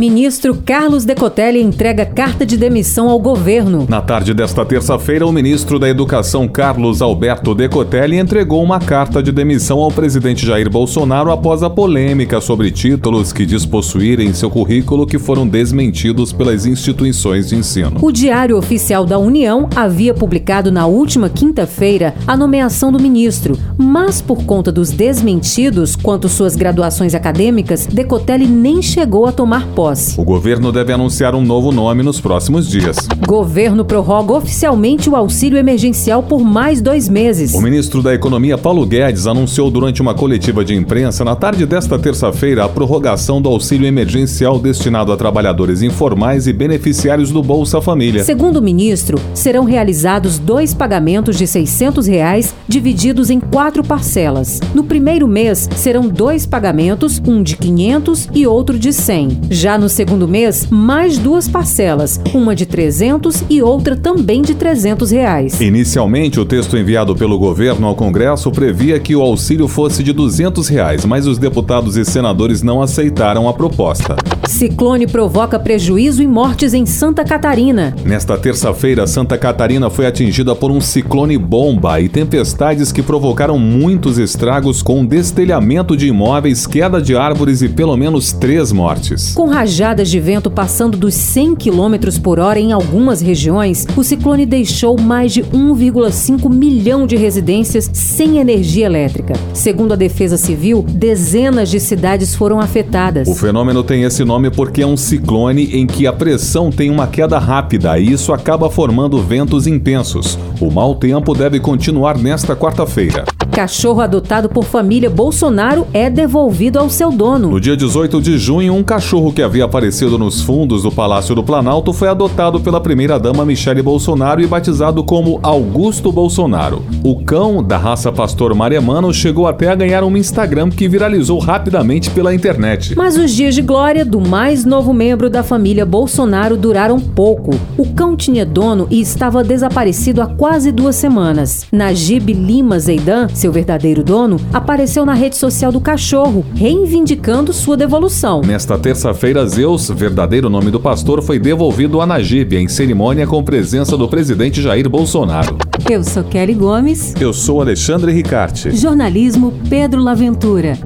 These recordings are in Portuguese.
Ministro Carlos Decotelli entrega carta de demissão ao governo. Na tarde desta terça-feira, o ministro da Educação Carlos Alberto Decotelli entregou uma carta de demissão ao presidente Jair Bolsonaro após a polêmica sobre títulos que diz possuírem em seu currículo que foram desmentidos pelas instituições de ensino. O Diário Oficial da União havia publicado na última quinta-feira a nomeação do ministro, mas por conta dos desmentidos quanto suas graduações acadêmicas, Decotelli nem chegou a tomar posse. O governo deve anunciar um novo nome nos próximos dias. Governo prorroga oficialmente o auxílio emergencial por mais dois meses. O ministro da Economia, Paulo Guedes, anunciou durante uma coletiva de imprensa na tarde desta terça-feira a prorrogação do auxílio emergencial destinado a trabalhadores informais e beneficiários do Bolsa Família. Segundo o ministro, serão realizados dois pagamentos de 600 reais, divididos em quatro parcelas. No primeiro mês, serão dois pagamentos, um de 500 e outro de 100. Já no segundo mês, mais duas parcelas, uma de 300 e outra também de 300 reais. Inicialmente, o texto enviado pelo governo ao Congresso previa que o auxílio fosse de 200 reais, mas os deputados e senadores não aceitaram a proposta. Ciclone provoca prejuízo e mortes em Santa Catarina. Nesta terça-feira, Santa Catarina foi atingida por um ciclone bomba e tempestades que provocaram muitos estragos com destelhamento de imóveis, queda de árvores e pelo menos três mortes. Com rajadas de vento passando dos 100 km por hora em algumas regiões, o ciclone deixou mais de 1,5 milhão de residências sem energia elétrica. Segundo a Defesa Civil, dezenas de cidades foram afetadas. O fenômeno tem esse nome porque é um ciclone em que a pressão tem uma queda rápida e isso acaba formando ventos intensos. O mau tempo deve continuar nesta quarta-feira. Cachorro adotado por família Bolsonaro é devolvido ao seu dono. No dia 18 de junho, um cachorro que havia aparecido nos fundos do Palácio do Planalto foi adotado pela primeira-dama Michele Bolsonaro e batizado como Augusto Bolsonaro. O cão, da raça pastor maremano, chegou até a ganhar um Instagram que viralizou rapidamente pela internet. Mas os dias de glória do mais novo membro da família Bolsonaro duraram pouco. O cão tinha dono e estava desaparecido há quase duas semanas. Najib Lima Zeidan, seu verdadeiro dono, apareceu na rede social do cachorro, reivindicando sua devolução. Nesta terça-feira, Zeus, verdadeiro nome do pastor, foi devolvido a Najib em cerimônia com presença do presidente Jair Bolsonaro. Eu sou Kelly Gomes. Eu sou Alexandre Ricarte. Jornalismo Pedro Laventura.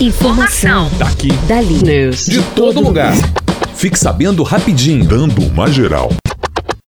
Informação. Daqui. Dali. News. De todo lugar. Fique sabendo rapidinho. Dando uma geral.